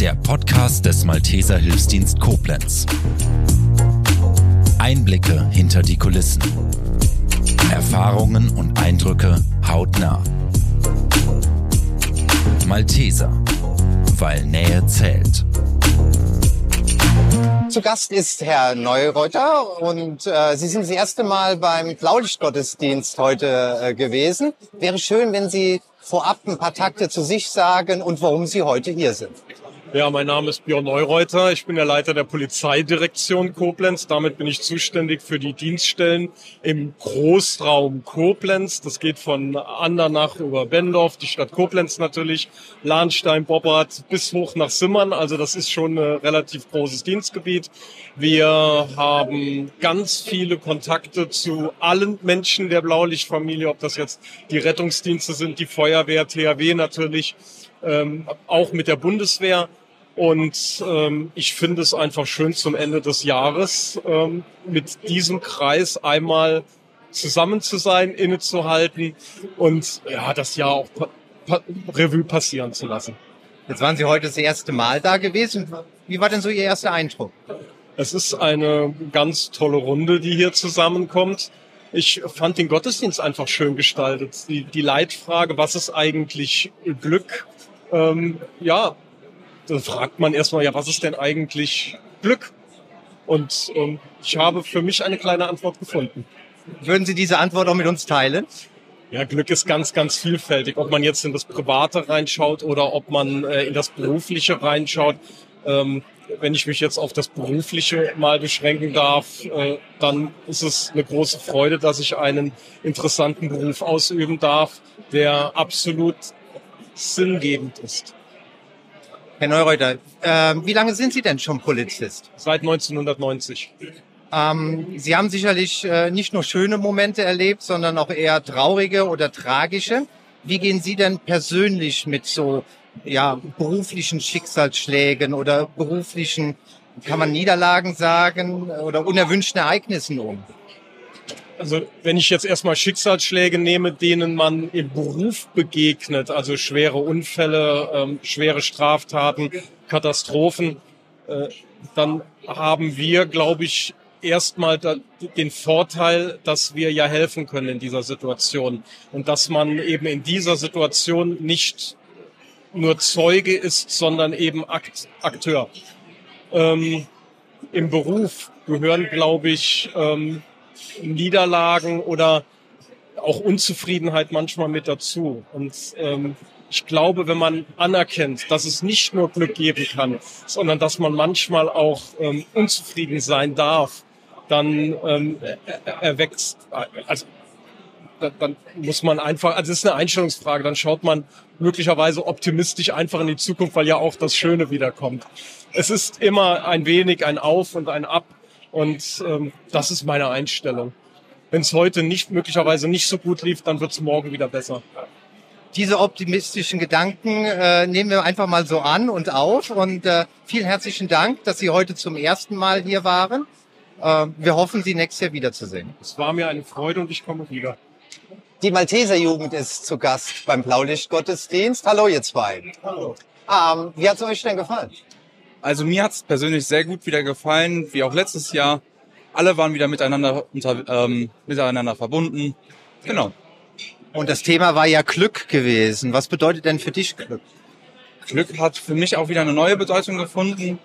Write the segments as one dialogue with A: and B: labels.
A: der Podcast des Malteser Hilfsdienst Koblenz. Einblicke hinter die Kulissen. Erfahrungen und Eindrücke hautnah. Malteser, weil Nähe zählt.
B: Zu Gast ist Herr Neureuter und äh, Sie sind das erste Mal beim Blaulichtgottesdienst heute äh, gewesen. Wäre schön, wenn Sie vorab ein paar Takte zu sich sagen und warum Sie heute hier sind.
C: Ja, mein Name ist Björn Neureuter. Ich bin der Leiter der Polizeidirektion Koblenz. Damit bin ich zuständig für die Dienststellen im Großraum Koblenz. Das geht von Andernach über Bendorf, die Stadt Koblenz natürlich, Lahnstein, Bobbart bis hoch nach Simmern. Also das ist schon ein relativ großes Dienstgebiet. Wir haben ganz viele Kontakte zu allen Menschen der Blaulichtfamilie, ob das jetzt die Rettungsdienste sind, die Feuerwehr, THW natürlich, ähm, auch mit der Bundeswehr. Und ähm, ich finde es einfach schön zum Ende des Jahres ähm, mit diesem Kreis einmal zusammen zu sein, innezuhalten und ja, das Jahr auch pa pa Revue passieren zu lassen.
B: Jetzt waren Sie heute das erste Mal da gewesen. Wie war denn so Ihr erster Eindruck?
C: Es ist eine ganz tolle Runde, die hier zusammenkommt. Ich fand den Gottesdienst einfach schön gestaltet. Die, die Leitfrage, was ist eigentlich Glück? Ähm, ja, dann fragt man erstmal, ja, was ist denn eigentlich Glück? Und ähm, ich habe für mich eine kleine Antwort gefunden.
B: Würden Sie diese Antwort auch mit uns teilen?
C: Ja, Glück ist ganz, ganz vielfältig. Ob man jetzt in das Private reinschaut oder ob man äh, in das Berufliche reinschaut. Ähm, wenn ich mich jetzt auf das Berufliche mal beschränken darf, äh, dann ist es eine große Freude, dass ich einen interessanten Beruf ausüben darf, der absolut sinngebend ist.
B: Herr Neureuter, äh, wie lange sind Sie denn schon Polizist?
C: Seit 1990.
B: Ähm, Sie haben sicherlich äh, nicht nur schöne Momente erlebt, sondern auch eher traurige oder tragische. Wie gehen Sie denn persönlich mit so ja, beruflichen Schicksalsschlägen oder beruflichen, kann man Niederlagen sagen, oder unerwünschten Ereignissen um?
C: Also wenn ich jetzt erstmal Schicksalsschläge nehme, denen man im Beruf begegnet, also schwere Unfälle, ähm, schwere Straftaten, Katastrophen, äh, dann haben wir, glaube ich, erstmal den Vorteil, dass wir ja helfen können in dieser Situation und dass man eben in dieser Situation nicht nur Zeuge ist, sondern eben Akt, Akteur. Ähm, Im Beruf gehören, glaube ich, ähm, Niederlagen oder auch Unzufriedenheit manchmal mit dazu. Und ähm, ich glaube, wenn man anerkennt, dass es nicht nur Glück geben kann, sondern dass man manchmal auch ähm, unzufrieden sein darf, dann ähm, erwächst, also dann muss man einfach, also es ist eine Einstellungsfrage, dann schaut man möglicherweise optimistisch einfach in die Zukunft, weil ja auch das Schöne wiederkommt. Es ist immer ein wenig ein Auf und ein Ab und ähm, das ist meine Einstellung. Wenn es heute nicht möglicherweise nicht so gut lief, dann wird es morgen wieder besser.
B: Diese optimistischen Gedanken äh, nehmen wir einfach mal so an und auf. Und äh, vielen herzlichen Dank, dass Sie heute zum ersten Mal hier waren. Äh, wir hoffen, Sie nächstes Jahr wiederzusehen.
C: Es war mir eine Freude und ich komme wieder.
B: Die Malteser Jugend ist zu Gast beim Blaulichtgottesdienst. Hallo, ihr zwei.
C: Hallo.
B: Ähm, wie hat es euch denn gefallen?
D: Also mir hat es persönlich sehr gut wieder gefallen, wie auch letztes Jahr. Alle waren wieder miteinander, unter, ähm, miteinander verbunden. Genau.
B: Und das Thema war ja Glück gewesen. Was bedeutet denn für dich Glück?
D: Glück hat für mich auch wieder eine neue Bedeutung gefunden.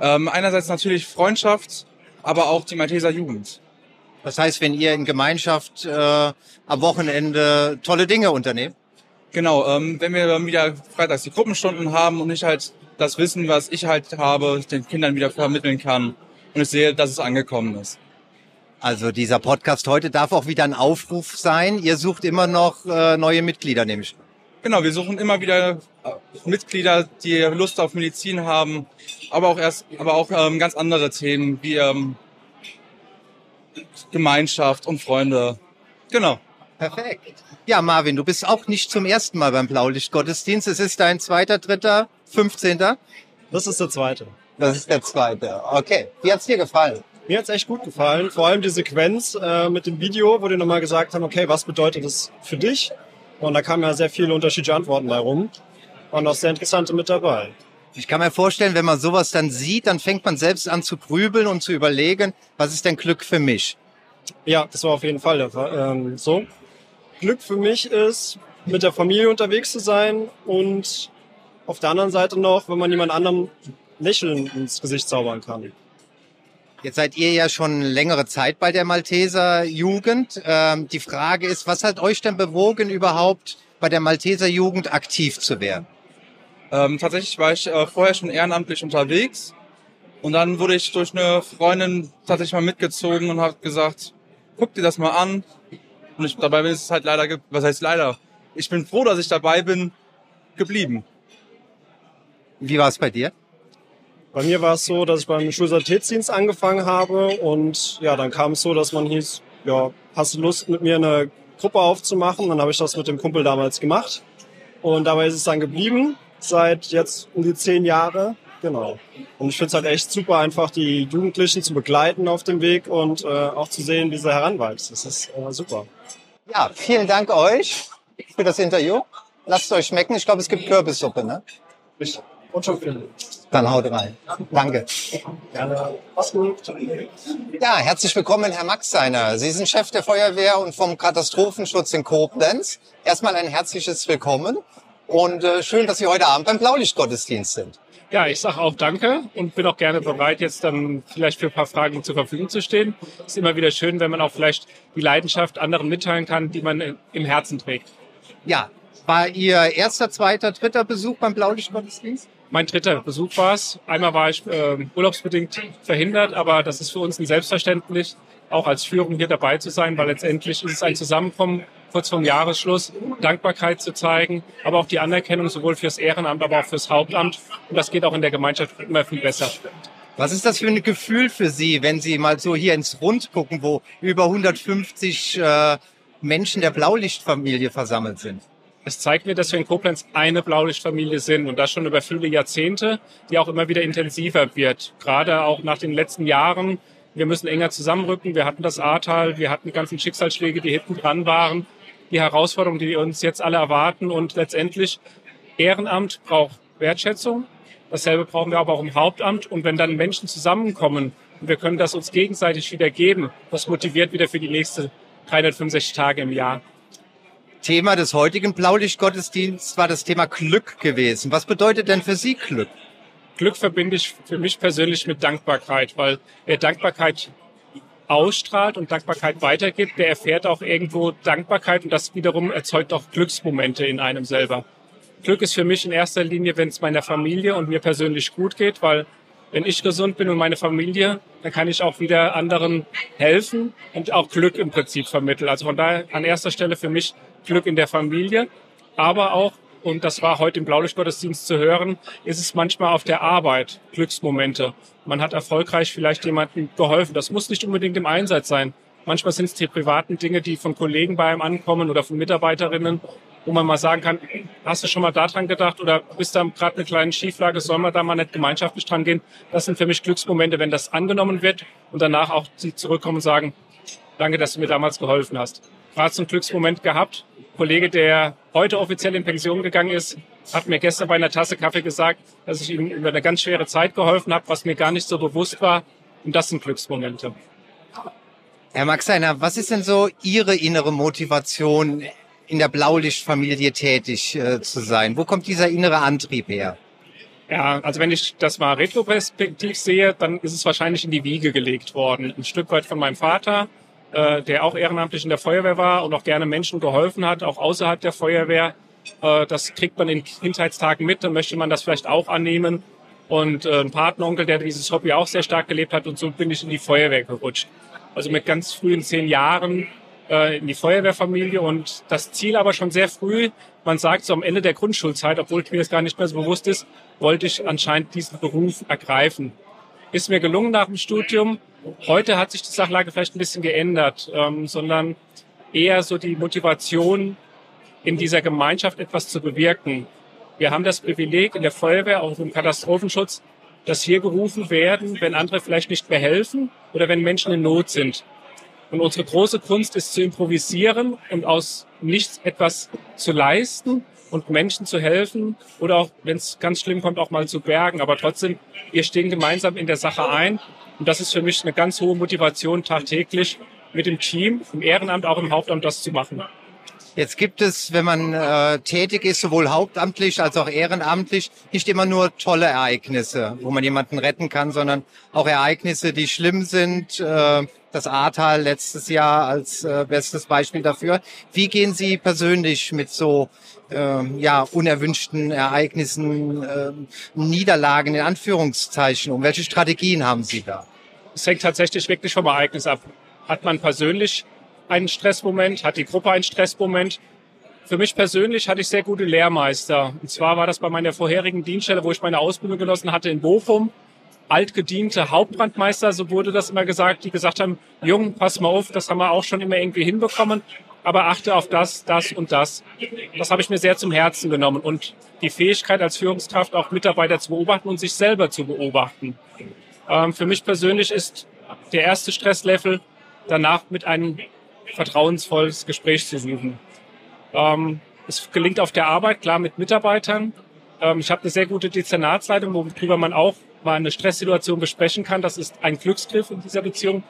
D: Ähm, einerseits natürlich Freundschaft, aber auch die Malteser Jugend.
B: Das heißt, wenn ihr in Gemeinschaft äh, am Wochenende tolle Dinge unternehmt?
D: Genau, ähm, wenn wir wieder freitags die Gruppenstunden haben und ich halt das Wissen, was ich halt habe, den Kindern wieder vermitteln kann und ich sehe, dass es angekommen ist.
B: Also dieser Podcast heute darf auch wieder ein Aufruf sein. Ihr sucht immer noch äh, neue Mitglieder, nehme ich.
D: Genau, wir suchen immer wieder äh, Mitglieder, die Lust auf Medizin haben, aber auch erst, aber auch ähm, ganz andere Themen wie ähm, Gemeinschaft und Freunde. Genau.
B: Perfekt. Ja, Marvin, du bist auch nicht zum ersten Mal beim Blaulichtgottesdienst. Es ist dein zweiter, dritter, fünfzehnter?
E: Das ist der zweite.
B: Das ist der zweite. Okay. Wie hat's dir gefallen?
E: Mir hat's echt gut gefallen. Vor allem die Sequenz äh, mit dem Video, wo die nochmal gesagt haben, okay, was bedeutet das für dich? Und da kamen ja sehr viele unterschiedliche Antworten bei rum. Und auch sehr interessante mit dabei.
B: Ich kann mir vorstellen, wenn man sowas dann sieht, dann fängt man selbst an zu grübeln und zu überlegen, was ist denn Glück für mich?
E: Ja, das war auf jeden Fall. Ähm, so. Glück für mich ist, mit der Familie unterwegs zu sein und auf der anderen Seite noch, wenn man jemand anderem Lächeln ins Gesicht zaubern kann.
B: Jetzt seid ihr ja schon längere Zeit bei der Malteser Jugend. Ähm, die Frage ist, was hat euch denn bewogen, überhaupt bei der Malteser Jugend aktiv zu werden?
D: Ähm, tatsächlich war ich äh, vorher schon ehrenamtlich unterwegs und dann wurde ich durch eine Freundin tatsächlich mal mitgezogen und habe gesagt, guck dir das mal an. Und ich, dabei bin es halt leider, was heißt leider? Ich bin froh, dass ich dabei bin, geblieben.
B: Wie war es bei dir?
E: Bei mir war es so, dass ich beim Schulsanitätsdienst angefangen habe und ja, dann kam es so, dass man hieß, ja, hast du Lust mit mir eine Gruppe aufzumachen? Dann habe ich das mit dem Kumpel damals gemacht und dabei ist es dann geblieben, seit jetzt um die zehn Jahre. Genau. Und ich finde es halt echt super, einfach die Jugendlichen zu begleiten auf dem Weg und äh, auch zu sehen, wie sie heranwachsen. Das ist äh, super.
B: Ja, vielen Dank euch für das Interview. Lasst es euch schmecken. Ich glaube, es gibt Kürbissuppe, ne?
E: Und schon viel.
B: Dann haut rein. Danke. Ja, herzlich willkommen, Herr Max Seiner. Sie sind Chef der Feuerwehr und vom Katastrophenschutz in Koblenz. Erstmal ein herzliches Willkommen und äh, schön, dass Sie heute Abend beim Blaulichtgottesdienst sind.
F: Ja, ich sage auch Danke und bin auch gerne bereit, jetzt dann vielleicht für ein paar Fragen zur Verfügung zu stehen. Ist immer wieder schön, wenn man auch vielleicht die Leidenschaft anderen mitteilen kann, die man im Herzen trägt.
B: Ja, war Ihr erster, zweiter, dritter Besuch beim Blaulichtgottesdienst?
F: Mein dritter Besuch war es. Einmal war ich äh, urlaubsbedingt verhindert, aber das ist für uns ein Selbstverständlich, auch als Führung hier dabei zu sein, weil letztendlich ist es ein Zusammenkommen kurz vorm Jahresschluss, Dankbarkeit zu zeigen, aber auch die Anerkennung sowohl fürs Ehrenamt, aber auch fürs Hauptamt. Und das geht auch in der Gemeinschaft immer viel besser.
B: Was ist das für ein Gefühl für Sie, wenn Sie mal so hier ins Rund gucken, wo über 150 äh, Menschen der Blaulichtfamilie versammelt sind?
F: Es zeigt mir, dass wir in Koblenz eine Blaulichtfamilie sind und das schon über viele Jahrzehnte, die auch immer wieder intensiver wird. Gerade auch nach den letzten Jahren. Wir müssen enger zusammenrücken. Wir hatten das Ahrtal, wir hatten die ganzen Schicksalsschläge, die hinten dran waren, die Herausforderungen, die uns jetzt alle erwarten und letztendlich Ehrenamt braucht Wertschätzung. Dasselbe brauchen wir aber auch im Hauptamt. Und wenn dann Menschen zusammenkommen und wir können das uns gegenseitig wieder geben, das motiviert wieder für die nächste 365 Tage im Jahr.
B: Thema des heutigen Blaulichtgottesdienstes war das Thema Glück gewesen. Was bedeutet denn für Sie Glück?
F: Glück verbinde ich für mich persönlich mit Dankbarkeit, weil wer Dankbarkeit ausstrahlt und Dankbarkeit weitergibt, der erfährt auch irgendwo Dankbarkeit und das wiederum erzeugt auch Glücksmomente in einem selber. Glück ist für mich in erster Linie, wenn es meiner Familie und mir persönlich gut geht, weil wenn ich gesund bin und meine Familie, dann kann ich auch wieder anderen helfen und auch Glück im Prinzip vermitteln. Also von daher an erster Stelle für mich Glück in der Familie, aber auch, und das war heute im Blaulichtgottesdienst zu hören, ist es manchmal auf der Arbeit Glücksmomente. Man hat erfolgreich vielleicht jemandem geholfen. Das muss nicht unbedingt im Einsatz sein. Manchmal sind es die privaten Dinge, die von Kollegen bei einem ankommen oder von Mitarbeiterinnen, wo man mal sagen kann, hast du schon mal daran gedacht oder bist da gerade eine kleine Schieflage, soll man da mal nicht gemeinschaftlich dran gehen? Das sind für mich Glücksmomente, wenn das angenommen wird und danach auch sie zurückkommen und sagen, danke, dass du mir damals geholfen hast. Gerade so einen Glücksmoment gehabt. Kollege, der heute offiziell in Pension gegangen ist, hat mir gestern bei einer Tasse Kaffee gesagt, dass ich ihm über eine ganz schwere Zeit geholfen habe, was mir gar nicht so bewusst war. Und das sind Glücksmomente.
B: Herr Max Seiner, was ist denn so Ihre innere Motivation, in der Blaulichtfamilie tätig äh, zu sein? Wo kommt dieser innere Antrieb her?
F: Ja, also wenn ich das mal retroperspektiv sehe, dann ist es wahrscheinlich in die Wiege gelegt worden. Ein Stück weit von meinem Vater, äh, der auch ehrenamtlich in der Feuerwehr war und auch gerne Menschen geholfen hat, auch außerhalb der Feuerwehr. Äh, das kriegt man in Kindheitstagen mit, dann möchte man das vielleicht auch annehmen. Und äh, ein Patenonkel, der dieses Hobby auch sehr stark gelebt hat und so bin ich in die Feuerwehr gerutscht. Also mit ganz frühen zehn Jahren äh, in die Feuerwehrfamilie und das Ziel aber schon sehr früh, man sagt so am Ende der Grundschulzeit, obwohl mir das gar nicht mehr so bewusst ist, wollte ich anscheinend diesen Beruf ergreifen. Ist mir gelungen nach dem Studium. Heute hat sich die Sachlage vielleicht ein bisschen geändert, ähm, sondern eher so die Motivation, in dieser Gemeinschaft etwas zu bewirken. Wir haben das Privileg in der Feuerwehr, auch im Katastrophenschutz, dass wir gerufen werden, wenn andere vielleicht nicht mehr helfen oder wenn Menschen in Not sind. Und unsere große Kunst ist zu improvisieren und aus nichts etwas zu leisten und Menschen zu helfen oder auch, wenn es ganz schlimm kommt, auch mal zu bergen. Aber trotzdem, wir stehen gemeinsam in der Sache ein. Und das ist für mich eine ganz hohe Motivation tagtäglich mit dem Team, im Ehrenamt, auch im Hauptamt das zu machen.
B: Jetzt gibt es, wenn man äh, tätig ist, sowohl hauptamtlich als auch ehrenamtlich, nicht immer nur tolle Ereignisse, wo man jemanden retten kann, sondern auch Ereignisse, die schlimm sind. Äh, das Ahrtal letztes Jahr als äh, bestes Beispiel dafür. Wie gehen Sie persönlich mit so äh, ja, unerwünschten Ereignissen, äh, Niederlagen in Anführungszeichen um? Welche Strategien haben Sie da?
F: Es hängt tatsächlich wirklich vom Ereignis ab. Hat man persönlich einen Stressmoment, hat die Gruppe einen Stressmoment. Für mich persönlich hatte ich sehr gute Lehrmeister. Und zwar war das bei meiner vorherigen Dienststelle, wo ich meine Ausbildung genossen hatte in Bochum. Altgediente Hauptbrandmeister, so wurde das immer gesagt, die gesagt haben, Jung, pass mal auf, das haben wir auch schon immer irgendwie hinbekommen, aber achte auf das, das und das. Das habe ich mir sehr zum Herzen genommen und die Fähigkeit als Führungskraft auch Mitarbeiter zu beobachten und sich selber zu beobachten. Ähm, für mich persönlich ist der erste Stresslevel danach mit einem vertrauensvolles Gespräch zu suchen. Ähm, es gelingt auf der Arbeit, klar mit Mitarbeitern. Ähm, ich habe eine sehr gute Dezernatsleitung, worüber man auch mal eine Stresssituation besprechen kann. Das ist ein Glücksgriff in dieser Beziehung.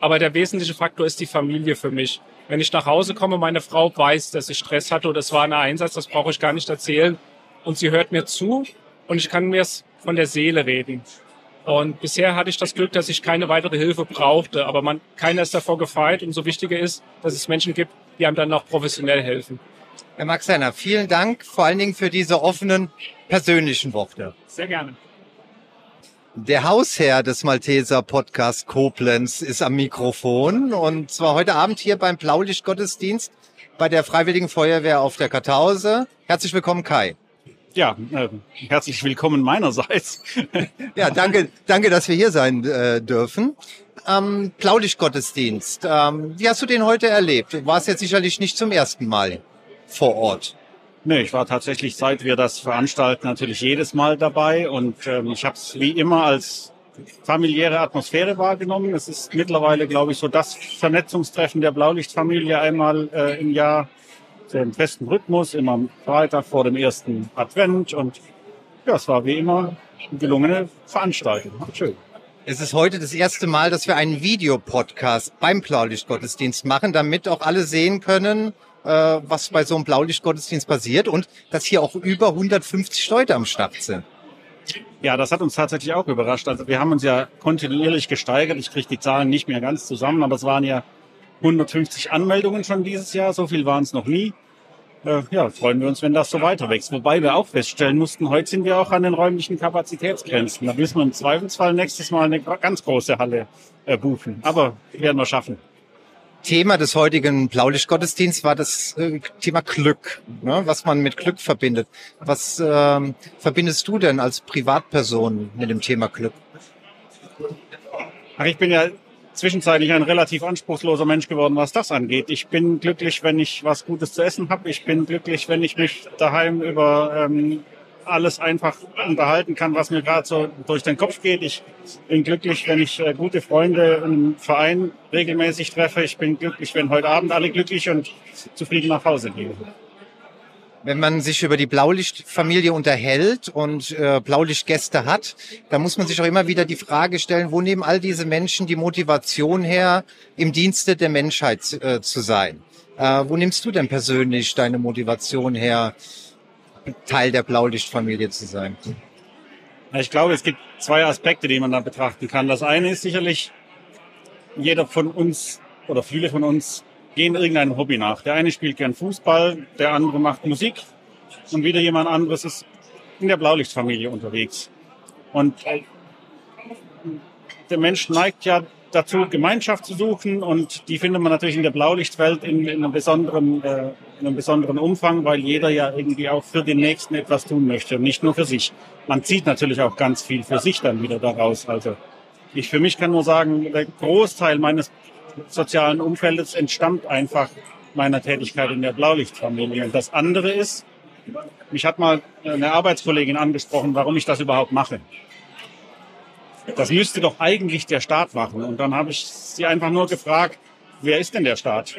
F: Aber der wesentliche Faktor ist die Familie für mich. Wenn ich nach Hause komme, meine Frau weiß, dass ich Stress hatte oder es war ein Einsatz, das brauche ich gar nicht erzählen. Und sie hört mir zu und ich kann mir es von der Seele reden. Und bisher hatte ich das Glück, dass ich keine weitere Hilfe brauchte. Aber man, keiner ist davor gefeit. Umso wichtiger ist, dass es Menschen gibt, die einem dann auch professionell helfen.
B: Herr Max Henner, vielen Dank vor allen Dingen für diese offenen persönlichen Worte.
F: Sehr gerne.
B: Der Hausherr des Malteser Podcast Koblenz ist am Mikrofon und zwar heute Abend hier beim Blaulichtgottesdienst bei der Freiwilligen Feuerwehr auf der Kartause. Herzlich willkommen, Kai.
G: Ja, äh, herzlich willkommen meinerseits.
B: ja, danke, danke, dass wir hier sein äh, dürfen. Ähm, Blaulichtgottesdienst. Ähm, wie hast du den heute erlebt? Du warst jetzt sicherlich nicht zum ersten Mal vor Ort.
G: Nee, ich war tatsächlich, seit wir das veranstalten, natürlich jedes Mal dabei und ähm, ich habe es wie immer als familiäre Atmosphäre wahrgenommen. Es ist mittlerweile, glaube ich, so das Vernetzungstreffen der Blaulichtfamilie einmal äh, im Jahr so im festen Rhythmus, immer am Freitag vor dem ersten Advent. Und ja, es war wie immer eine gelungene Veranstaltung. Schön.
B: Es ist heute das erste Mal, dass wir einen Videopodcast beim Blaulichtgottesdienst machen, damit auch alle sehen können, äh, was bei so einem Blaulichtgottesdienst passiert und dass hier auch über 150 Leute am Start sind.
G: Ja, das hat uns tatsächlich auch überrascht. Also wir haben uns ja kontinuierlich gesteigert. Ich kriege die Zahlen nicht mehr ganz zusammen, aber es waren ja 150 Anmeldungen schon dieses Jahr. So viel waren es noch nie äh, ja, freuen wir uns, wenn das so weiter wächst. Wobei wir auch feststellen mussten, heute sind wir auch an den räumlichen Kapazitätsgrenzen. Da müssen wir im Zweifelsfall nächstes Mal eine ganz große Halle äh, buchen. Aber werden wir schaffen.
B: Thema des heutigen Blaulichtgottesdienstes war das äh, Thema Glück, ne, was man mit Glück verbindet. Was ähm, verbindest du denn als Privatperson mit dem Thema Glück?
G: Ach, ich bin ja zwischenzeitlich ein relativ anspruchsloser Mensch geworden, was das angeht. Ich bin glücklich, wenn ich was Gutes zu essen habe. Ich bin glücklich, wenn ich mich daheim über ähm, alles einfach unterhalten kann, was mir gerade so durch den Kopf geht. Ich bin glücklich, wenn ich äh, gute Freunde im Verein regelmäßig treffe. Ich bin glücklich, wenn heute Abend alle glücklich und zufrieden nach Hause gehen
B: wenn man sich über die Blaulichtfamilie unterhält und äh, Blaulichtgäste hat, dann muss man sich auch immer wieder die Frage stellen, wo nehmen all diese Menschen die Motivation her, im Dienste der Menschheit äh, zu sein? Äh, wo nimmst du denn persönlich deine Motivation her, Teil der Blaulichtfamilie zu sein?
G: Ich glaube, es gibt zwei Aspekte, die man da betrachten kann. Das eine ist sicherlich, jeder von uns oder viele von uns gehen irgendeinem Hobby nach. Der eine spielt gern Fußball, der andere macht Musik und wieder jemand anderes ist in der Blaulichtfamilie unterwegs. Und der Mensch neigt ja dazu, Gemeinschaft zu suchen und die findet man natürlich in der Blaulichtwelt in, in, einem, besonderen, äh, in einem besonderen Umfang, weil jeder ja irgendwie auch für den Nächsten etwas tun möchte und nicht nur für sich. Man zieht natürlich auch ganz viel für sich dann wieder daraus. Also ich für mich kann nur sagen, der Großteil meines sozialen Umfeldes entstammt einfach meiner Tätigkeit in der Blaulichtfamilie. Und das andere ist, mich hat mal eine Arbeitskollegin angesprochen, warum ich das überhaupt mache. Das müsste doch eigentlich der Staat machen. Und dann habe ich sie einfach nur gefragt, wer ist denn der Staat?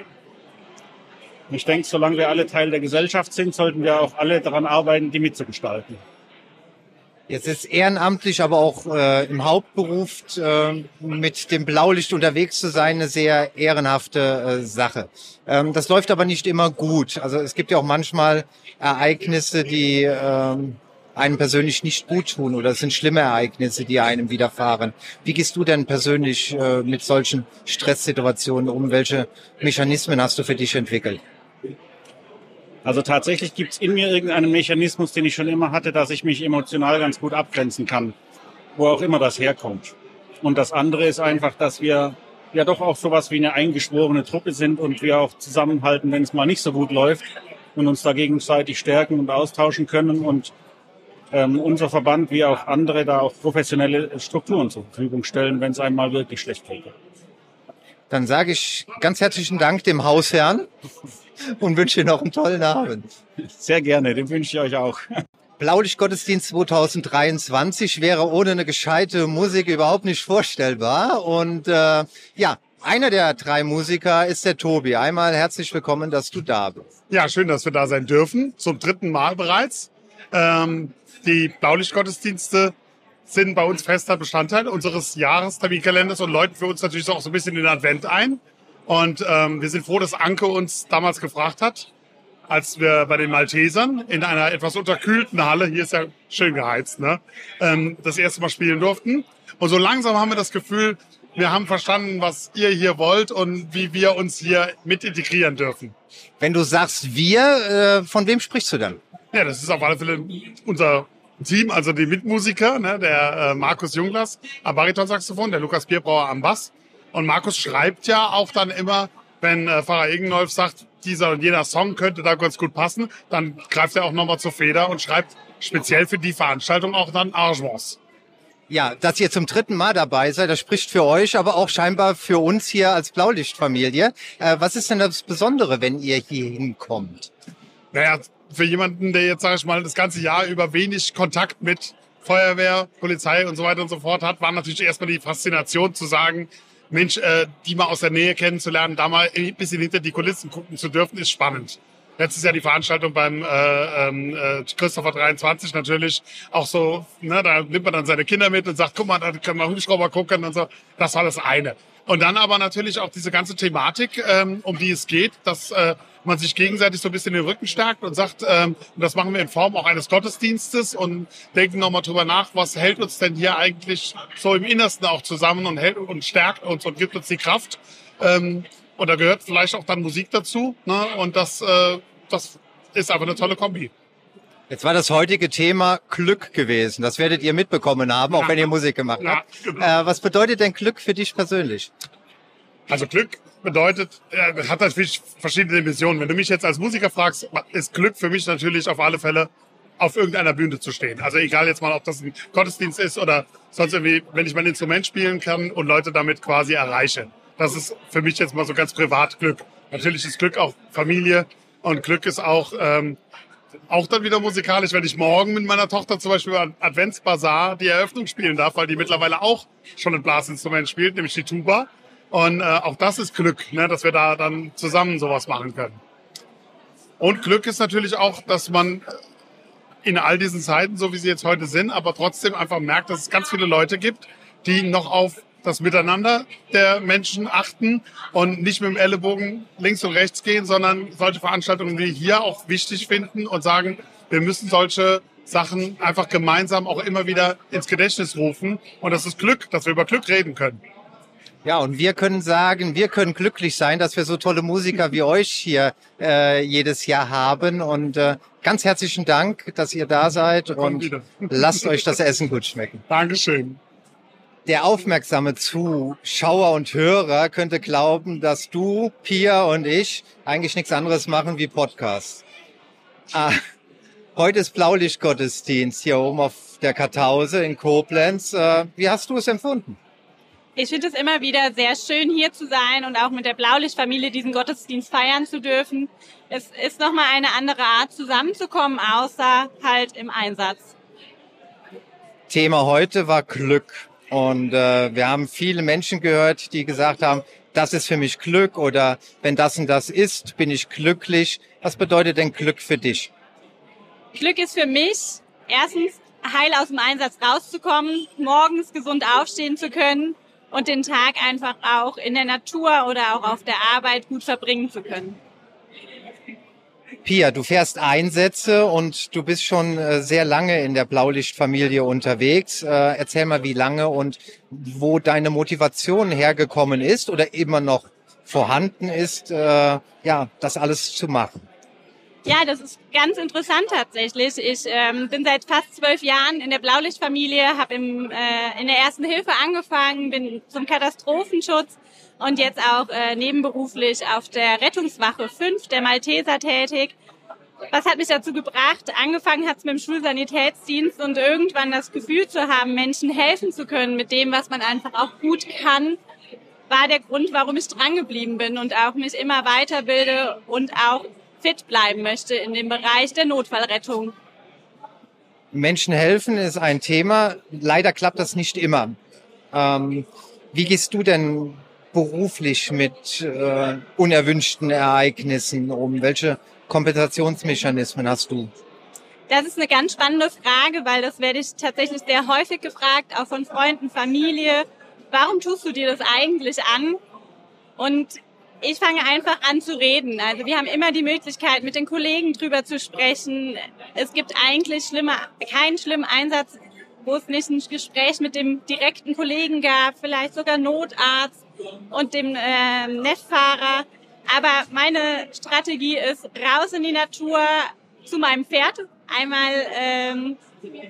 G: Ich denke, solange wir alle Teil der Gesellschaft sind, sollten wir auch alle daran arbeiten, die mitzugestalten.
B: Jetzt ist ehrenamtlich, aber auch äh, im Hauptberuf äh, mit dem Blaulicht unterwegs zu sein, eine sehr ehrenhafte äh, Sache. Ähm, das läuft aber nicht immer gut. Also es gibt ja auch manchmal Ereignisse, die ähm, einem persönlich nicht gut tun oder es sind schlimme Ereignisse, die einem widerfahren. Wie gehst du denn persönlich äh, mit solchen Stresssituationen um? Welche Mechanismen hast du für dich entwickelt?
G: Also tatsächlich gibt es in mir irgendeinen Mechanismus, den ich schon immer hatte, dass ich mich emotional ganz gut abgrenzen kann, wo auch immer das herkommt. Und das andere ist einfach, dass wir ja doch auch sowas wie eine eingeschworene Truppe sind und wir auch zusammenhalten, wenn es mal nicht so gut läuft und uns da gegenseitig stärken und austauschen können und ähm, unser Verband wie auch andere da auch professionelle Strukturen zur Verfügung stellen, wenn es einmal wirklich schlecht geht.
B: Dann sage ich ganz herzlichen Dank dem Hausherrn und wünsche Ihnen noch einen tollen Abend.
G: Sehr gerne, den wünsche ich euch auch.
B: Blaulichtgottesdienst 2023 wäre ohne eine gescheite Musik überhaupt nicht vorstellbar. Und äh, ja, einer der drei Musiker ist der Tobi. Einmal herzlich willkommen, dass du da bist.
H: Ja, schön, dass wir da sein dürfen. Zum dritten Mal bereits. Ähm, die Blaulichtgottesdienste sind bei uns fester Bestandteil unseres Jahresterminkalenders und läuten für uns natürlich auch so ein bisschen den Advent ein. Und ähm, wir sind froh, dass Anke uns damals gefragt hat, als wir bei den Maltesern in einer etwas unterkühlten Halle, hier ist ja schön geheizt, ne, ähm, das erste Mal spielen durften. Und so langsam haben wir das Gefühl, wir haben verstanden, was ihr hier wollt und wie wir uns hier mit integrieren dürfen.
B: Wenn du sagst wir, äh, von wem sprichst du dann?
H: Ja, das ist auf alle Fälle unser Team, also die Mitmusiker, ne, der äh, Markus Junglas am Baritonsaxophon, der Lukas Bierbrauer am Bass und Markus schreibt ja auch dann immer, wenn äh, Pfarrer Egenolf sagt, dieser und jener Song könnte da ganz gut passen, dann greift er auch nochmal zur Feder und schreibt speziell für die Veranstaltung auch dann Arrangements.
B: Ja, dass ihr zum dritten Mal dabei seid, das spricht für euch, aber auch scheinbar für uns hier als Blaulichtfamilie. Äh, was ist denn das Besondere, wenn ihr hier hinkommt?
H: Naja, für jemanden, der jetzt, sage ich mal, das ganze Jahr über wenig Kontakt mit Feuerwehr, Polizei und so weiter und so fort hat, war natürlich erstmal die Faszination zu sagen, Mensch, äh, die mal aus der Nähe kennenzulernen, da mal ein bisschen hinter die Kulissen gucken zu dürfen, ist spannend. Letztes Jahr die Veranstaltung beim äh, ähm, äh, Christopher 23 natürlich auch so, ne, da nimmt man dann seine Kinder mit und sagt, guck mal, da können wir Hubschrauber gucken und so. Das war das eine. Und dann aber natürlich auch diese ganze Thematik, ähm, um die es geht, dass äh, man sich gegenseitig so ein bisschen den Rücken stärkt und sagt, ähm, und das machen wir in Form auch eines Gottesdienstes und denken nochmal drüber nach, was hält uns denn hier eigentlich so im Innersten auch zusammen und hält und stärkt uns und gibt uns die Kraft. Ähm, und da gehört vielleicht auch dann Musik dazu. Ne? Und das, äh, das ist einfach eine tolle Kombi.
B: Jetzt war das heutige Thema Glück gewesen. Das werdet ihr mitbekommen haben, auch ja. wenn ihr Musik gemacht ja, habt. Genau. Äh, was bedeutet denn Glück für dich persönlich?
H: Also Glück bedeutet, äh, hat natürlich verschiedene Dimensionen. Wenn du mich jetzt als Musiker fragst, ist Glück für mich natürlich auf alle Fälle auf irgendeiner Bühne zu stehen. Also egal jetzt mal, ob das ein Gottesdienst ist oder sonst irgendwie, wenn ich mein Instrument spielen kann und Leute damit quasi erreiche. Das ist für mich jetzt mal so ganz privat Glück. Natürlich ist Glück auch Familie und Glück ist auch ähm, auch dann wieder musikalisch, wenn ich morgen mit meiner Tochter zum Beispiel an Adventsbazar die Eröffnung spielen darf, weil die mittlerweile auch schon ein Blasinstrument spielt, nämlich die Tuba. Und äh, auch das ist Glück, ne, dass wir da dann zusammen sowas machen können. Und Glück ist natürlich auch, dass man in all diesen Zeiten, so wie sie jetzt heute sind, aber trotzdem einfach merkt, dass es ganz viele Leute gibt, die noch auf das Miteinander der Menschen achten und nicht mit dem Ellenbogen links und rechts gehen, sondern solche Veranstaltungen wie hier auch wichtig finden und sagen, wir müssen solche Sachen einfach gemeinsam auch immer wieder ins Gedächtnis rufen. Und das ist Glück, dass wir über Glück reden können.
B: Ja, und wir können sagen, wir können glücklich sein, dass wir so tolle Musiker wie euch hier äh, jedes Jahr haben. Und äh, ganz herzlichen Dank, dass ihr da seid und lasst euch das Essen gut schmecken.
H: Dankeschön.
B: Der aufmerksame Zuschauer und Hörer könnte glauben, dass du, Pia und ich eigentlich nichts anderes machen wie Podcasts. Ah, heute ist Blaulichtgottesdienst hier oben auf der Kartause in Koblenz. Äh, wie hast du es empfunden?
I: Ich finde es immer wieder sehr schön, hier zu sein und auch mit der Blaulichtfamilie diesen Gottesdienst feiern zu dürfen. Es ist nochmal eine andere Art, zusammenzukommen, außer halt im Einsatz.
B: Thema heute war Glück. Und äh, wir haben viele Menschen gehört, die gesagt haben, das ist für mich Glück oder wenn das und das ist, bin ich glücklich. Was bedeutet denn Glück für dich?
I: Glück ist für mich erstens heil aus dem Einsatz rauszukommen, morgens gesund aufstehen zu können und den Tag einfach auch in der Natur oder auch auf der Arbeit gut verbringen zu können.
B: Pia, du fährst Einsätze und du bist schon äh, sehr lange in der Blaulichtfamilie unterwegs. Äh, erzähl mal, wie lange und wo deine Motivation hergekommen ist oder immer noch vorhanden ist, äh, ja, das alles zu machen.
I: Ja, das ist ganz interessant tatsächlich. Ich ähm, bin seit fast zwölf Jahren in der Blaulichtfamilie, habe äh, in der ersten Hilfe angefangen, bin zum Katastrophenschutz und jetzt auch äh, nebenberuflich auf der Rettungswache 5 der Malteser tätig. Was hat mich dazu gebracht? Angefangen hat es mit dem Schulsanitätsdienst und irgendwann das Gefühl zu haben, Menschen helfen zu können mit dem, was man einfach auch gut kann, war der Grund, warum ich drangeblieben bin und auch mich immer weiterbilde und auch fit bleiben möchte in dem Bereich der Notfallrettung.
B: Menschen helfen ist ein Thema. Leider klappt das nicht immer. Ähm, wie gehst du denn beruflich mit äh, unerwünschten Ereignissen um? Welche Kompensationsmechanismen hast du?
I: Das ist eine ganz spannende Frage, weil das werde ich tatsächlich sehr häufig gefragt, auch von Freunden, Familie. Warum tust du dir das eigentlich an? Und ich fange einfach an zu reden. Also wir haben immer die Möglichkeit, mit den Kollegen drüber zu sprechen. Es gibt eigentlich schlimmer, keinen schlimmen Einsatz, wo es nicht ein Gespräch mit dem direkten Kollegen gab, vielleicht sogar Notarzt und dem äh, Netzfahrer. Aber meine Strategie ist raus in die Natur zu meinem Pferd, einmal ähm,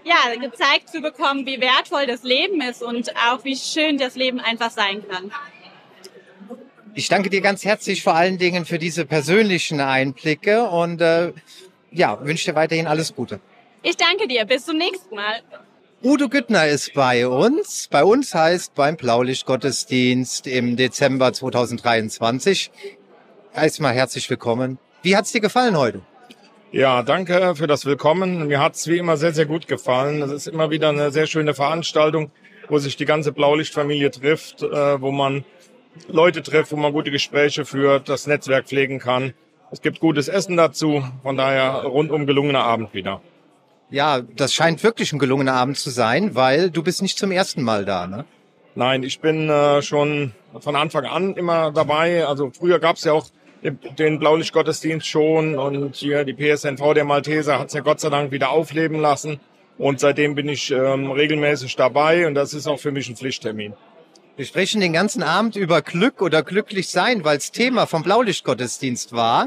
I: ja, gezeigt zu bekommen, wie wertvoll das Leben ist und auch wie schön das Leben einfach sein kann.
B: Ich danke dir ganz herzlich vor allen Dingen für diese persönlichen Einblicke und äh, ja, wünsche dir weiterhin alles Gute.
I: Ich danke dir. Bis zum nächsten Mal.
B: Udo Güttner ist bei uns. Bei uns heißt beim Blaulichtgottesdienst im Dezember 2023. Erstmal herzlich willkommen. Wie hat's dir gefallen heute?
J: Ja, danke für das Willkommen. Mir hat's wie immer sehr, sehr gut gefallen. Es ist immer wieder eine sehr schöne Veranstaltung, wo sich die ganze Blaulichtfamilie trifft, äh, wo man Leute trifft, wo man gute Gespräche führt, das Netzwerk pflegen kann. Es gibt gutes Essen dazu. Von daher rundum gelungener Abend wieder.
B: Ja, das scheint wirklich ein gelungener Abend zu sein, weil du bist nicht zum ersten Mal da, ne?
J: Nein, ich bin äh, schon von Anfang an immer dabei. Also früher gab es ja auch den Blaulichtgottesdienst schon und hier die PSNV der Malteser hat es ja Gott sei Dank wieder aufleben lassen. Und seitdem bin ich ähm, regelmäßig dabei und das ist auch für mich ein Pflichttermin.
B: Wir sprechen den ganzen Abend über Glück oder glücklich sein, weil es Thema vom Blaulichtgottesdienst war.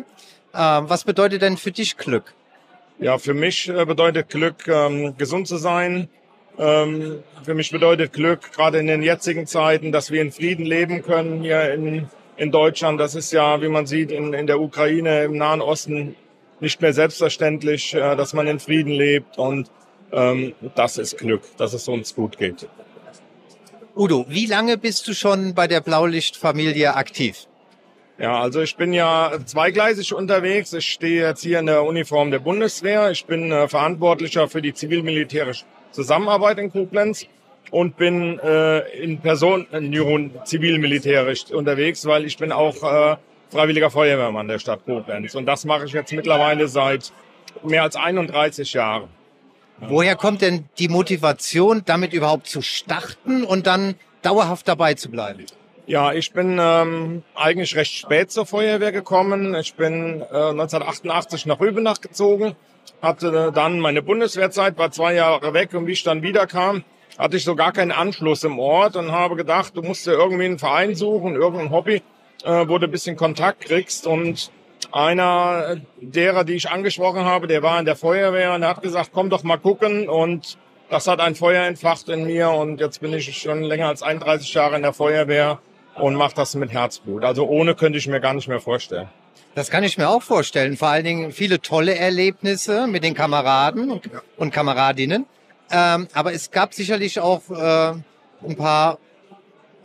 B: Ähm, was bedeutet denn für dich Glück?
J: Ja, für mich äh, bedeutet Glück, ähm, gesund zu sein. Ähm, für mich bedeutet Glück, gerade in den jetzigen Zeiten, dass wir in Frieden leben können hier in, in Deutschland. Das ist ja, wie man sieht, in, in der Ukraine, im Nahen Osten nicht mehr selbstverständlich, äh, dass man in Frieden lebt. Und das ist Glück, dass es uns gut geht.
B: Udo, wie lange bist du schon bei der Blaulichtfamilie aktiv?
J: Ja, also ich bin ja zweigleisig unterwegs. Ich stehe jetzt hier in der Uniform der Bundeswehr. Ich bin äh, Verantwortlicher für die zivil-militärische Zusammenarbeit in Koblenz und bin äh, in Person äh, zivil-militärisch unterwegs, weil ich bin auch äh, freiwilliger Feuerwehrmann der Stadt Koblenz. Und das mache ich jetzt mittlerweile seit mehr als 31 Jahren.
B: Woher kommt denn die Motivation, damit überhaupt zu starten und dann dauerhaft dabei zu bleiben?
J: Ja, ich bin ähm, eigentlich recht spät zur Feuerwehr gekommen. Ich bin äh, 1988 nach Rübenach gezogen, hatte dann meine Bundeswehrzeit, war zwei Jahre weg und wie ich dann wiederkam, hatte ich so gar keinen Anschluss im Ort und habe gedacht, du musst dir irgendwie einen Verein suchen, irgendein Hobby, äh, wo du ein bisschen Kontakt kriegst und einer derer, die ich angesprochen habe, der war in der Feuerwehr und hat gesagt, komm doch mal gucken und das hat ein Feuer entfacht in mir und jetzt bin ich schon länger als 31 Jahre in der Feuerwehr und mache das mit Herzblut. Also ohne könnte ich mir gar nicht mehr vorstellen.
B: Das kann ich mir auch vorstellen. Vor allen Dingen viele tolle Erlebnisse mit den Kameraden und, und Kameradinnen. Ähm, aber es gab sicherlich auch äh, ein paar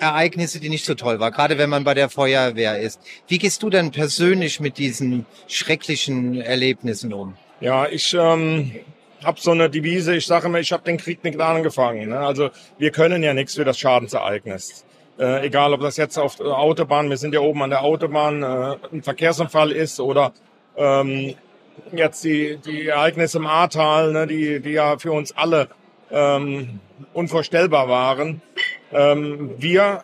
B: Ereignisse, die nicht so toll waren, gerade wenn man bei der Feuerwehr ist. Wie gehst du denn persönlich mit diesen schrecklichen Erlebnissen um?
J: Ja, ich ähm, habe so eine Devise, ich sage immer, ich habe den Krieg nicht angefangen. Ne? Also wir können ja nichts für das Schadensereignis. Äh, egal, ob das jetzt auf der Autobahn, wir sind ja oben an der Autobahn, äh, ein Verkehrsunfall ist oder ähm, jetzt die, die Ereignisse im Ahrtal, ne, die, die ja für uns alle ähm, unvorstellbar waren. Ähm, wir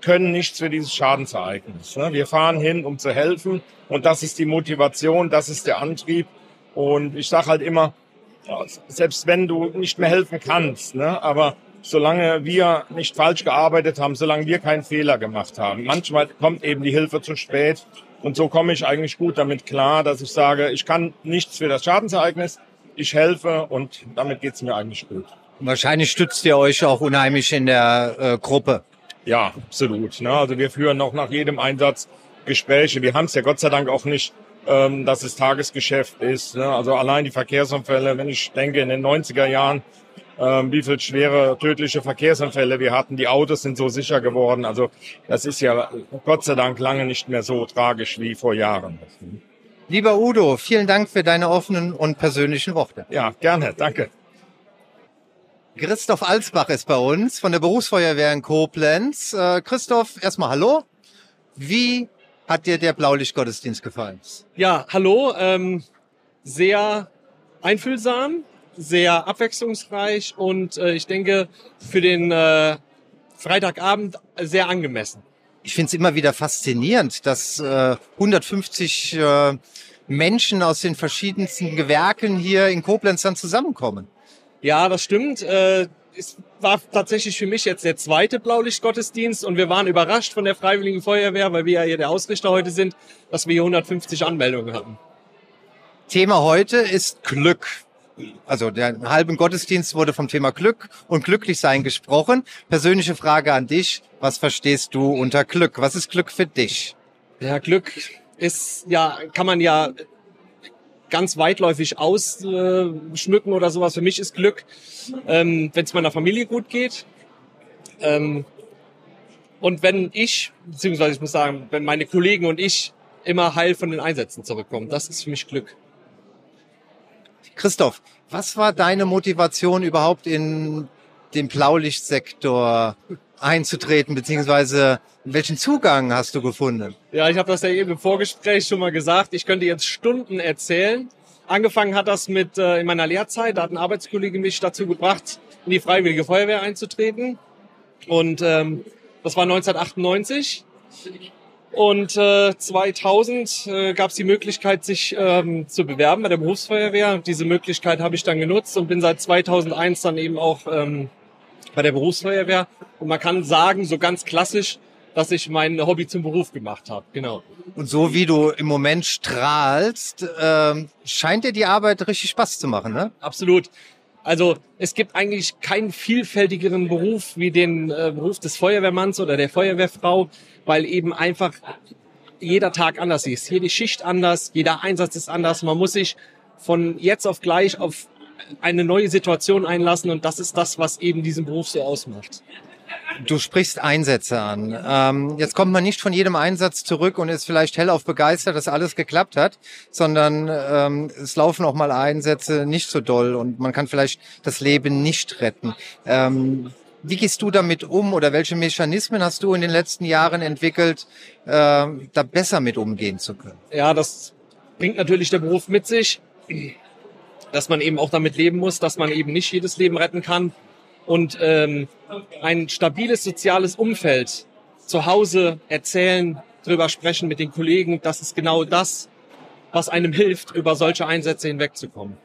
J: können nichts für dieses Schadensereignis. Ne? Wir fahren hin, um zu helfen und das ist die Motivation, das ist der Antrieb. Und ich sage halt immer, selbst wenn du nicht mehr helfen kannst, ne, aber solange wir nicht falsch gearbeitet haben, solange wir keinen Fehler gemacht haben. Manchmal kommt eben die Hilfe zu spät. Und so komme ich eigentlich gut damit klar, dass ich sage, ich kann nichts für das Schadensereignis, ich helfe und damit geht's mir eigentlich gut.
B: Wahrscheinlich stützt ihr euch auch unheimlich in der äh, Gruppe.
J: Ja, absolut. Ne? Also wir führen auch nach jedem Einsatz Gespräche. Wir haben es ja Gott sei Dank auch nicht, ähm, dass es Tagesgeschäft ist. Ne? Also allein die Verkehrsunfälle, wenn ich denke in den 90er Jahren, ähm, wie viel schwere tödliche Verkehrsunfälle wir hatten. Die Autos sind so sicher geworden. Also das ist ja Gott sei Dank lange nicht mehr so tragisch wie vor Jahren.
B: Lieber Udo, vielen Dank für deine offenen und persönlichen Worte.
J: Ja, gerne. Danke.
B: Christoph Alsbach ist bei uns von der Berufsfeuerwehr in Koblenz. Äh, Christoph, erstmal hallo. Wie hat dir der Blaulichtgottesdienst gefallen?
C: Ja, hallo. Ähm, sehr einfühlsam, sehr abwechslungsreich und äh, ich denke für den äh, Freitagabend sehr angemessen.
B: Ich finde es immer wieder faszinierend, dass äh, 150 äh, Menschen aus den verschiedensten Gewerken hier in Koblenz dann zusammenkommen.
C: Ja, das stimmt. Äh, es war tatsächlich für mich jetzt der zweite Blaulichtgottesdienst und wir waren überrascht von der Freiwilligen Feuerwehr, weil wir ja hier der Ausrichter heute sind, dass wir hier 150 Anmeldungen hatten.
B: Thema heute ist Glück also der halben Gottesdienst wurde vom Thema Glück und Glücklichsein gesprochen. Persönliche Frage an dich. Was verstehst du unter Glück? Was ist Glück für dich?
C: Ja, Glück ist, ja, kann man ja ganz weitläufig ausschmücken oder sowas. Für mich ist Glück, ähm, wenn es meiner Familie gut geht. Ähm, und wenn ich, beziehungsweise ich muss sagen, wenn meine Kollegen und ich immer heil von den Einsätzen zurückkommen, das ist für mich Glück.
B: Christoph, was war deine Motivation überhaupt in den Blaulichtsektor einzutreten, beziehungsweise welchen Zugang hast du gefunden?
C: Ja, ich habe das ja eben im Vorgespräch schon mal gesagt. Ich könnte jetzt Stunden erzählen. Angefangen hat das mit äh, in meiner Lehrzeit, da hat ein Arbeitskollege mich dazu gebracht, in die Freiwillige Feuerwehr einzutreten. Und ähm, das war 1998. Und äh, 2000 äh, gab es die Möglichkeit, sich ähm, zu bewerben bei der Berufsfeuerwehr. Diese Möglichkeit habe ich dann genutzt und bin seit 2001 dann eben auch ähm, bei der Berufsfeuerwehr. Und man kann sagen, so ganz klassisch, dass ich mein Hobby zum Beruf gemacht habe. Genau.
B: Und so wie du im Moment strahlst, ähm, scheint dir die Arbeit richtig Spaß zu machen, ne?
C: Absolut. Also es gibt eigentlich keinen vielfältigeren Beruf wie den äh, Beruf des Feuerwehrmanns oder der Feuerwehrfrau, weil eben einfach jeder Tag anders ist, jede Schicht anders, jeder Einsatz ist anders. Man muss sich von jetzt auf gleich auf eine neue Situation einlassen und das ist das, was eben diesen Beruf so ausmacht.
B: Du sprichst Einsätze an. Ähm, jetzt kommt man nicht von jedem Einsatz zurück und ist vielleicht hellauf begeistert, dass alles geklappt hat, sondern ähm, es laufen auch mal Einsätze nicht so doll und man kann vielleicht das Leben nicht retten. Ähm, wie gehst du damit um oder welche Mechanismen hast du in den letzten Jahren entwickelt, äh, da besser mit umgehen zu können?
C: Ja, das bringt natürlich der Beruf mit sich, dass man eben auch damit leben muss, dass man eben nicht jedes Leben retten kann und ähm, ein stabiles soziales Umfeld zu Hause erzählen, drüber sprechen mit den Kollegen, das ist genau das, was einem hilft, über solche Einsätze hinwegzukommen.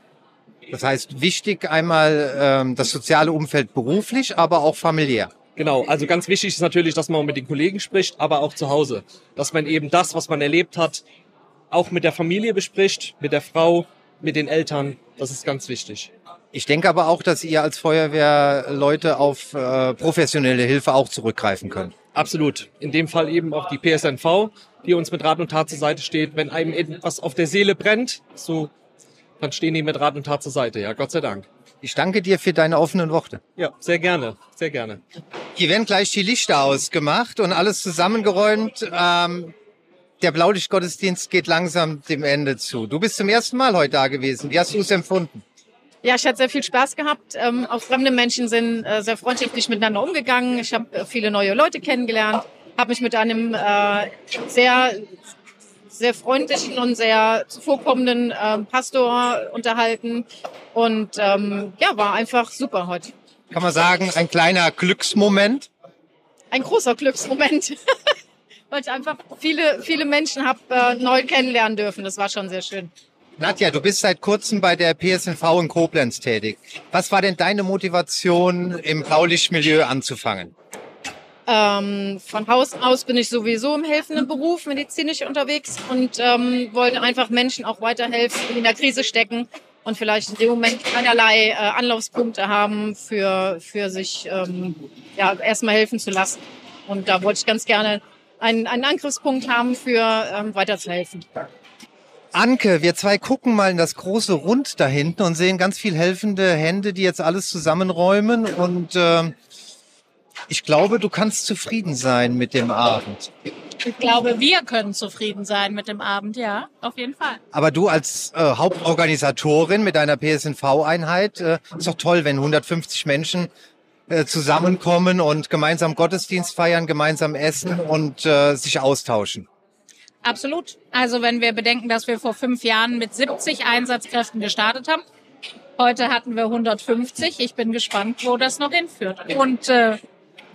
B: Das heißt, wichtig einmal ähm, das soziale Umfeld beruflich, aber auch familiär.
C: Genau, also ganz wichtig ist natürlich, dass man mit den Kollegen spricht, aber auch zu Hause. Dass man eben das, was man erlebt hat, auch mit der Familie bespricht, mit der Frau, mit den Eltern. Das ist ganz wichtig.
B: Ich denke aber auch, dass ihr als Feuerwehrleute auf äh, professionelle Hilfe auch zurückgreifen könnt.
C: Absolut. In dem Fall eben auch die PSNV, die uns mit Rat und Tat zur Seite steht. Wenn einem etwas auf der Seele brennt, so, dann stehen die mit Rat und Tat zur Seite. Ja, Gott sei Dank.
B: Ich danke dir für deine offenen Worte.
C: Ja, sehr gerne, sehr gerne.
B: Hier werden gleich die Lichter ausgemacht und alles zusammengeräumt. Ähm, der Blaulichtgottesdienst geht langsam dem Ende zu. Du bist zum ersten Mal heute da gewesen. Wie hast du es empfunden?
K: Ja, ich hatte sehr viel Spaß gehabt. Ähm, auch fremde Menschen sind äh, sehr freundschaftlich miteinander umgegangen. Ich habe äh, viele neue Leute kennengelernt, habe mich mit einem äh, sehr sehr freundlichen und sehr zuvorkommenden äh, Pastor unterhalten und ähm, ja, war einfach super heute.
B: Kann man sagen, ein kleiner Glücksmoment?
K: Ein großer Glücksmoment, weil ich einfach viele viele Menschen habe äh, neu kennenlernen dürfen. Das war schon sehr schön.
B: Nadja, du bist seit kurzem bei der PSNV in Koblenz tätig. Was war denn deine Motivation, im Blaulichtmilieu anzufangen?
K: Ähm, von Haus aus bin ich sowieso im helfenden Beruf medizinisch unterwegs und ähm, wollte einfach Menschen auch weiterhelfen, die in der Krise stecken und vielleicht in dem Moment keinerlei äh, Anlaufspunkte haben, für, für sich ähm, ja, erstmal helfen zu lassen. Und da wollte ich ganz gerne einen, einen Angriffspunkt haben, für ähm, weiterzuhelfen.
B: Anke, wir zwei gucken mal in das große Rund da hinten und sehen ganz viel helfende Hände, die jetzt alles zusammenräumen. Und äh, ich glaube, du kannst zufrieden sein mit dem Abend.
L: Ich glaube, wir können zufrieden sein mit dem Abend, ja, auf jeden Fall.
B: Aber du als äh, Hauptorganisatorin mit deiner PSNV-Einheit, äh, ist doch toll, wenn 150 Menschen äh, zusammenkommen und gemeinsam Gottesdienst feiern, gemeinsam essen und äh, sich austauschen.
L: Absolut. Also wenn wir bedenken, dass wir vor fünf Jahren mit 70 Einsatzkräften gestartet haben. Heute hatten wir 150. Ich bin gespannt, wo das noch hinführt. Und äh,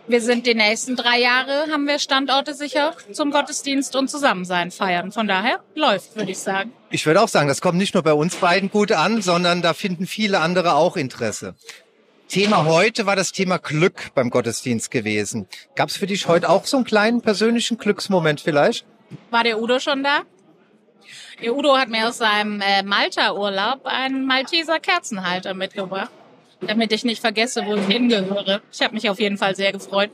L: wir sind die nächsten drei Jahre, haben wir Standorte sicher zum Gottesdienst und Zusammensein feiern. Von daher läuft, würde ich sagen.
B: Ich würde auch sagen, das kommt nicht nur bei uns beiden gut an, sondern da finden viele andere auch Interesse. Thema heute war das Thema Glück beim Gottesdienst gewesen. Gab es für dich heute auch so einen kleinen persönlichen Glücksmoment vielleicht?
L: War der Udo schon da? Der Udo hat mir aus seinem äh, Malta-Urlaub einen Malteser Kerzenhalter mitgebracht, damit ich nicht vergesse, wo ich hingehöre. Ich habe mich auf jeden Fall sehr gefreut.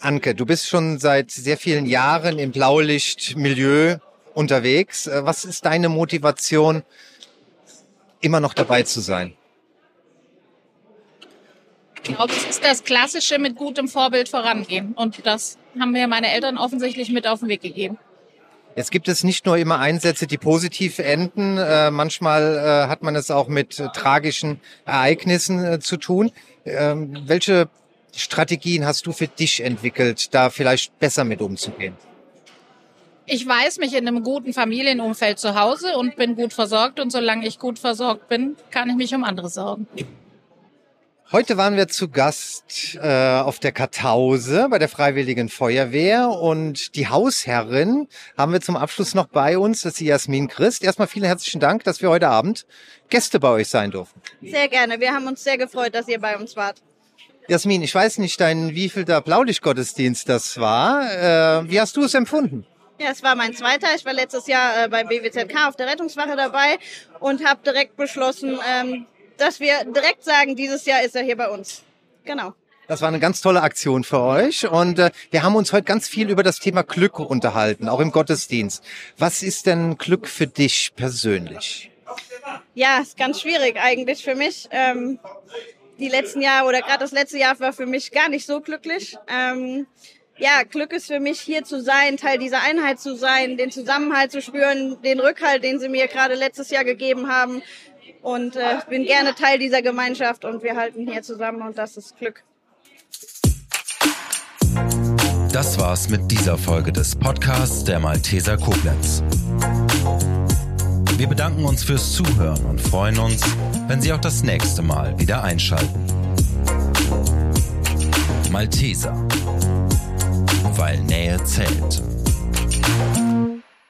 B: Anke, du bist schon seit sehr vielen Jahren im Blaulichtmilieu unterwegs. Äh, Was ist deine Motivation, immer noch dabei zu sein?
L: Ich glaube, es ist das Klassische mit gutem Vorbild vorangehen. Und das haben mir meine Eltern offensichtlich mit auf den Weg gegeben.
B: Jetzt gibt es nicht nur immer Einsätze, die positiv enden. Äh, manchmal äh, hat man es auch mit äh, tragischen Ereignissen äh, zu tun. Ähm, welche Strategien hast du für dich entwickelt, da vielleicht besser mit umzugehen?
L: Ich weiß mich in einem guten Familienumfeld zu Hause und bin gut versorgt. Und solange ich gut versorgt bin, kann ich mich um andere sorgen.
B: Heute waren wir zu Gast äh, auf der Kartause bei der Freiwilligen Feuerwehr und die Hausherrin haben wir zum Abschluss noch bei uns, das ist die Jasmin Christ. Erstmal vielen herzlichen Dank, dass wir heute Abend Gäste bei euch sein durften.
M: Sehr gerne. Wir haben uns sehr gefreut, dass ihr bei uns wart.
B: Jasmin, ich weiß nicht, dein wievielter Blaulichtgottesdienst das war. Äh, wie hast du es empfunden?
M: Ja, es war mein zweiter. Ich war letztes Jahr äh, beim BWZK auf der Rettungswache dabei und habe direkt beschlossen, ähm, dass wir direkt sagen, dieses Jahr ist er hier bei uns. Genau.
B: Das war eine ganz tolle Aktion für euch und äh, wir haben uns heute ganz viel über das Thema Glück unterhalten, auch im Gottesdienst. Was ist denn Glück für dich persönlich?
M: Ja, ist ganz schwierig eigentlich für mich. Ähm, die letzten Jahre oder gerade das letzte Jahr war für mich gar nicht so glücklich. Ähm, ja, Glück ist für mich hier zu sein, Teil dieser Einheit zu sein, den Zusammenhalt zu spüren, den Rückhalt, den sie mir gerade letztes Jahr gegeben haben. Und äh, bin gerne Teil dieser Gemeinschaft und wir halten hier zusammen und das ist Glück.
A: Das war's mit dieser Folge des Podcasts der Malteser Koblenz. Wir bedanken uns fürs Zuhören und freuen uns, wenn Sie auch das nächste Mal wieder einschalten. Malteser, weil Nähe zählt.